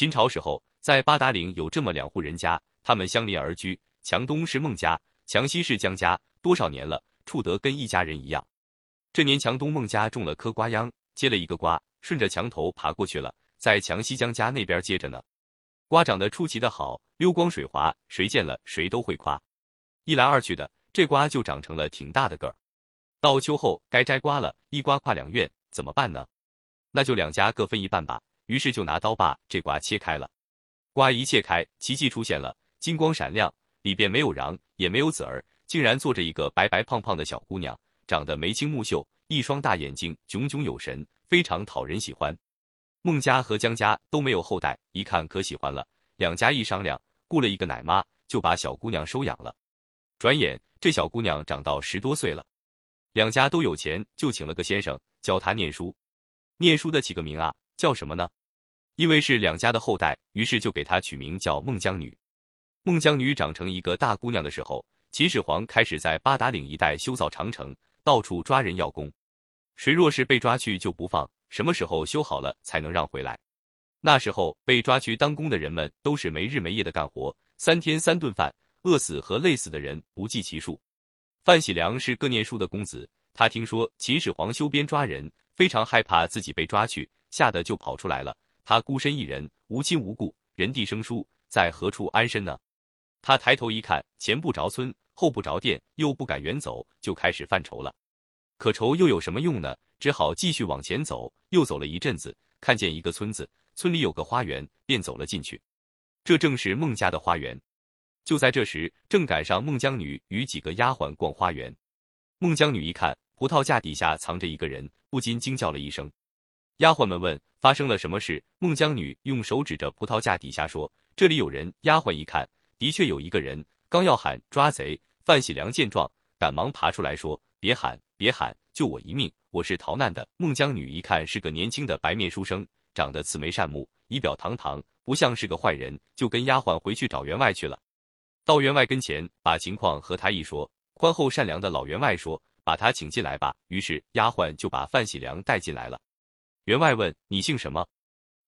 秦朝时候，在八达岭有这么两户人家，他们相邻而居，墙东是孟家，墙西是江家。多少年了，处得跟一家人一样。这年墙东孟家种了棵瓜秧，结了一个瓜，顺着墙头爬过去了，在墙西江家那边接着呢。瓜长得出奇的好，溜光水滑，谁见了谁都会夸。一来二去的，这瓜就长成了挺大的个儿。到秋后该摘瓜了，一瓜跨两院，怎么办呢？那就两家各分一半吧。于是就拿刀把这瓜切开了。瓜一切开，奇迹出现了，金光闪亮，里边没有瓤，也没有籽儿，竟然坐着一个白白胖胖的小姑娘，长得眉清目秀，一双大眼睛炯炯有神，非常讨人喜欢。孟家和江家都没有后代，一看可喜欢了，两家一商量，雇了一个奶妈，就把小姑娘收养了。转眼这小姑娘长到十多岁了。两家都有钱，就请了个先生教她念书。念书的起个名啊，叫什么呢？因为是两家的后代，于是就给她取名叫孟姜女。孟姜女长成一个大姑娘的时候，秦始皇开始在八达岭一带修造长城，到处抓人要工。谁若是被抓去就不放，什么时候修好了才能让回来。那时候被抓去当工的人们都是没日没夜的干活，三天三顿饭，饿死和累死的人不计其数。范喜良是个念书的公子，他听说秦始皇修边抓人，非常害怕自己被抓去，吓得就跑出来了。他孤身一人，无亲无故，人地生疏，在何处安身呢？他抬头一看，前不着村，后不着店，又不敢远走，就开始犯愁了。可愁又有什么用呢？只好继续往前走。又走了一阵子，看见一个村子，村里有个花园，便走了进去。这正是孟家的花园。就在这时，正赶上孟姜女与几个丫鬟逛花园。孟姜女一看葡萄架底下藏着一个人，不禁惊叫了一声。丫鬟们问发生了什么事。孟姜女用手指着葡萄架底下说：“这里有人。”丫鬟一看，的确有一个人，刚要喊抓贼。范喜良见状，赶忙爬出来说：“别喊，别喊，救我一命！我是逃难的。”孟姜女一看是个年轻的白面书生，长得慈眉善目，仪表堂堂，不像是个坏人，就跟丫鬟回去找员外去了。到员外跟前，把情况和他一说，宽厚善良的老员外说：“把他请进来吧。”于是丫鬟就把范喜良带进来了。员外问：“你姓什么？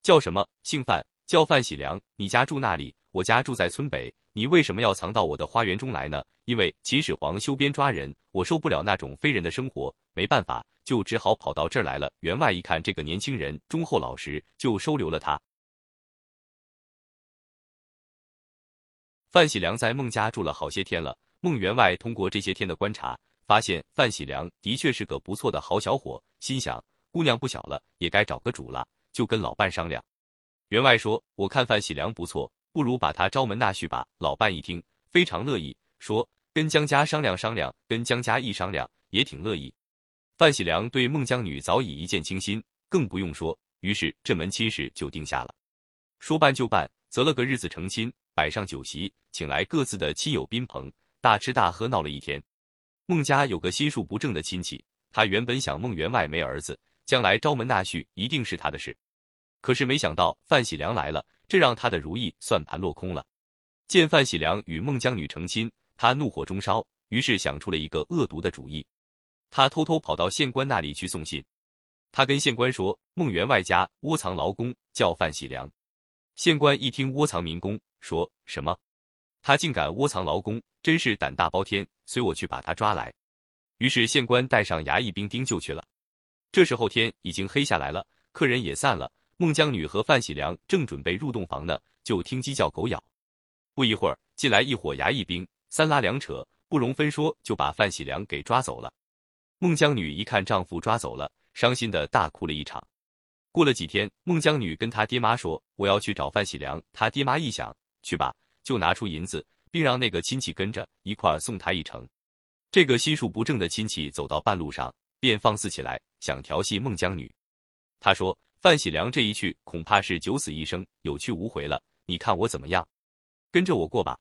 叫什么？”“姓范，叫范喜良。”“你家住那里？”“我家住在村北。”“你为什么要藏到我的花园中来呢？”“因为秦始皇修边抓人，我受不了那种非人的生活，没办法，就只好跑到这儿来了。”员外一看这个年轻人忠厚老实，就收留了他。范喜良在孟家住了好些天了。孟员外通过这些天的观察，发现范喜良的确是个不错的好小伙，心想姑娘不小了，也该找个主了，就跟老伴商量。员外说：“我看范喜良不错，不如把他招门纳婿吧。”老伴一听，非常乐意，说：“跟江家商量商量。”跟江家一商量，也挺乐意。范喜良对孟姜女早已一见倾心，更不用说，于是这门亲事就定下了。说办就办，择了个日子成亲。摆上酒席，请来各自的亲友宾朋，大吃大喝闹了一天。孟家有个心术不正的亲戚，他原本想孟员外没儿子，将来招门纳婿一定是他的事。可是没想到范喜良来了，这让他的如意算盘落空了。见范喜良与孟姜女成亲，他怒火中烧，于是想出了一个恶毒的主意。他偷偷跑到县官那里去送信，他跟县官说孟员外家窝藏劳工，叫范喜良。县官一听窝藏民工。说什么？他竟敢窝藏劳工，真是胆大包天！随我去把他抓来。于是县官带上衙役兵丁就去了。这时候天已经黑下来了，客人也散了。孟姜女和范喜良正准备入洞房呢，就听鸡叫狗咬。不一会儿，进来一伙衙役兵，三拉两扯，不容分说，就把范喜良给抓走了。孟姜女一看丈夫抓走了，伤心的大哭了一场。过了几天，孟姜女跟她爹妈说：“我要去找范喜良。”她爹妈一想。去吧，就拿出银子，并让那个亲戚跟着一块送他一程。这个心术不正的亲戚走到半路上，便放肆起来，想调戏孟姜女。他说：“范喜良这一去，恐怕是九死一生，有去无回了。你看我怎么样？跟着我过吧。”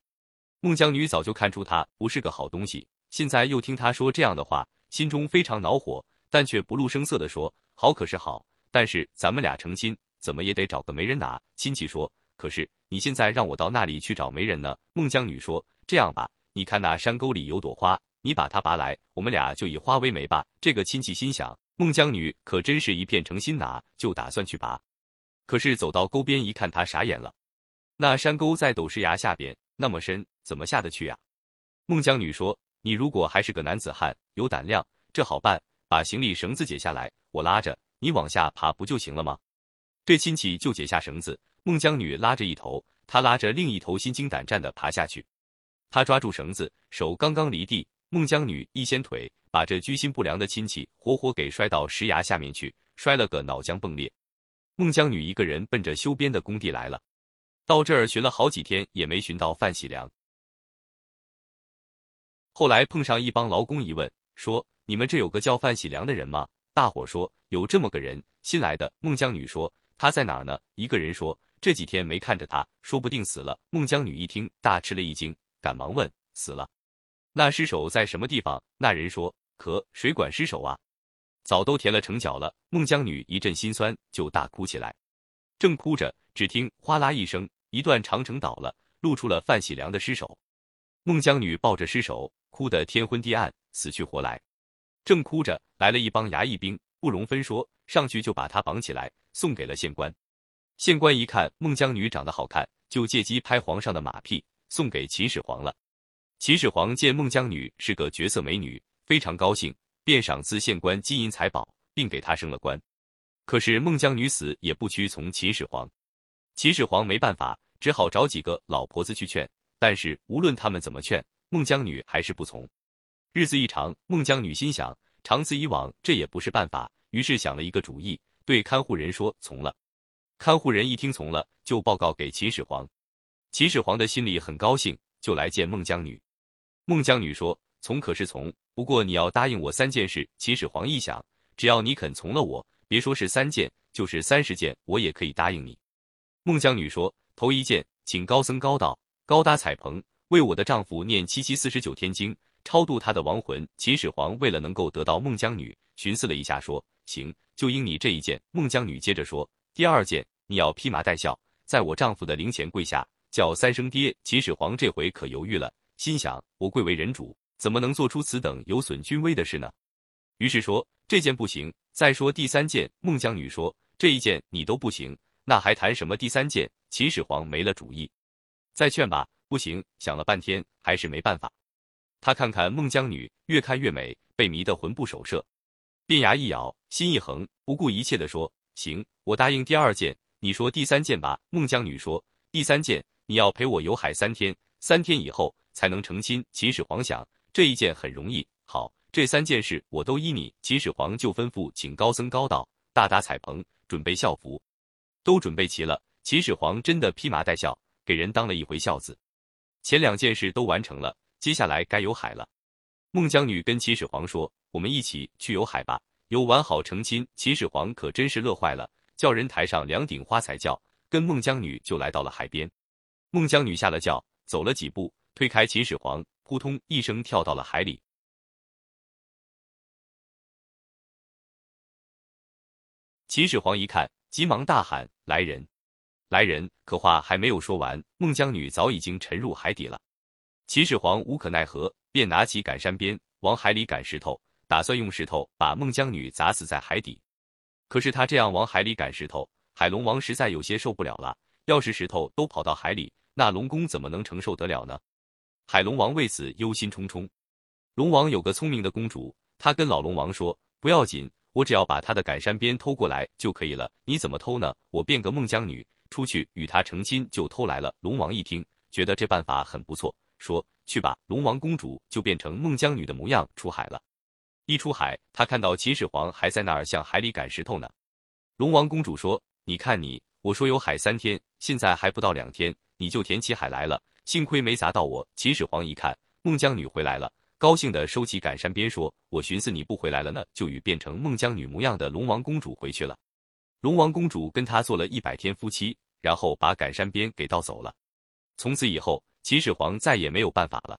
孟姜女早就看出他不是个好东西，现在又听他说这样的话，心中非常恼火，但却不露声色的说：“好可是好，但是咱们俩成亲，怎么也得找个媒人拿。”亲戚说。可是你现在让我到那里去找媒人呢？孟姜女说：“这样吧，你看那山沟里有朵花，你把它拔来，我们俩就以花为媒吧。”这个亲戚心想，孟姜女可真是一片诚心拿，就打算去拔。可是走到沟边一看，他傻眼了。那山沟在陡石崖下边，那么深，怎么下得去呀？孟姜女说：“你如果还是个男子汉，有胆量，这好办，把行李绳子解下来，我拉着你往下爬，不就行了吗？”这亲戚就解下绳子，孟姜女拉着一头，他拉着另一头，心惊胆战的爬下去。他抓住绳子，手刚刚离地，孟姜女一掀腿，把这居心不良的亲戚活活给摔到石崖下面去，摔了个脑浆迸裂。孟姜女一个人奔着修边的工地来了，到这儿寻了好几天，也没寻到范喜良。后来碰上一帮劳工，一问说：“你们这有个叫范喜良的人吗？”大伙说：“有这么个人，新来的。”孟姜女说：“他在哪儿呢？”一个人说：“这几天没看着他，说不定死了。”孟姜女一听，大吃了一惊。赶忙问：“死了？那尸首在什么地方？”那人说：“可谁管尸首啊？早都填了城角了。”孟姜女一阵心酸，就大哭起来。正哭着，只听哗啦一声，一段长城倒了，露出了范喜良的尸首。孟姜女抱着尸首，哭得天昏地暗，死去活来。正哭着，来了一帮衙役兵，不容分说，上去就把她绑起来，送给了县官。县官一看孟姜女长得好看，就借机拍皇上的马屁。送给秦始皇了。秦始皇见孟姜女是个绝色美女，非常高兴，便赏赐县官金银财宝，并给她升了官。可是孟姜女死也不屈从秦始皇，秦始皇没办法，只好找几个老婆子去劝。但是无论他们怎么劝，孟姜女还是不从。日子一长，孟姜女心想，长此以往，这也不是办法，于是想了一个主意，对看护人说从了。看护人一听从了，就报告给秦始皇。秦始皇的心里很高兴，就来见孟姜女。孟姜女说：“从可是从，不过你要答应我三件事。”秦始皇一想，只要你肯从了我，别说是三件，就是三十件，我也可以答应你。孟姜女说：“头一件，请高僧高道高搭彩棚，为我的丈夫念七七四十九天经，超度他的亡魂。”秦始皇为了能够得到孟姜女，寻思了一下，说：“行，就应你这一件。”孟姜女接着说：“第二件，你要披麻戴孝，在我丈夫的灵前跪下。”叫三声爹，秦始皇这回可犹豫了，心想：我贵为人主，怎么能做出此等有损君威的事呢？于是说这件不行，再说第三件。孟姜女说这一件你都不行，那还谈什么第三件？秦始皇没了主意，再劝吧，不行。想了半天，还是没办法。他看看孟姜女，越看越美，被迷得魂不守舍，便牙一咬，心一横，不顾一切的说：行，我答应第二件，你说第三件吧。孟姜女说第三件。你要陪我游海三天，三天以后才能成亲。秦始皇想，这一件很容易。好，这三件事我都依你。秦始皇就吩咐请高僧高道大搭彩棚，准备孝服，都准备齐了。秦始皇真的披麻戴孝，给人当了一回孝子。前两件事都完成了，接下来该游海了。孟姜女跟秦始皇说：“我们一起去游海吧，游完好成亲。”秦始皇可真是乐坏了，叫人抬上两顶花彩轿，跟孟姜女就来到了海边。孟姜女下了轿，走了几步，推开秦始皇，扑通一声跳到了海里。秦始皇一看，急忙大喊：“来人，来人！”可话还没有说完，孟姜女早已经沉入海底了。秦始皇无可奈何，便拿起赶山鞭往海里赶石头，打算用石头把孟姜女砸死在海底。可是他这样往海里赶石头，海龙王实在有些受不了了。要是石头都跑到海里，那龙宫怎么能承受得了呢？海龙王为此忧心忡忡。龙王有个聪明的公主，他跟老龙王说：“不要紧，我只要把他的赶山鞭偷过来就可以了。你怎么偷呢？我变个孟姜女出去与他成亲，就偷来了。”龙王一听，觉得这办法很不错，说：“去吧。”龙王公主就变成孟姜女的模样出海了。一出海，他看到秦始皇还在那儿向海里赶石头呢。龙王公主说：“你看你，我说有海三天，现在还不到两天。”你就填起海来了，幸亏没砸到我。秦始皇一看孟姜女回来了，高兴的收起赶山鞭，说：“我寻思你不回来了呢，就与变成孟姜女模样的龙王公主回去了。”龙王公主跟他做了一百天夫妻，然后把赶山鞭给盗走了。从此以后，秦始皇再也没有办法了。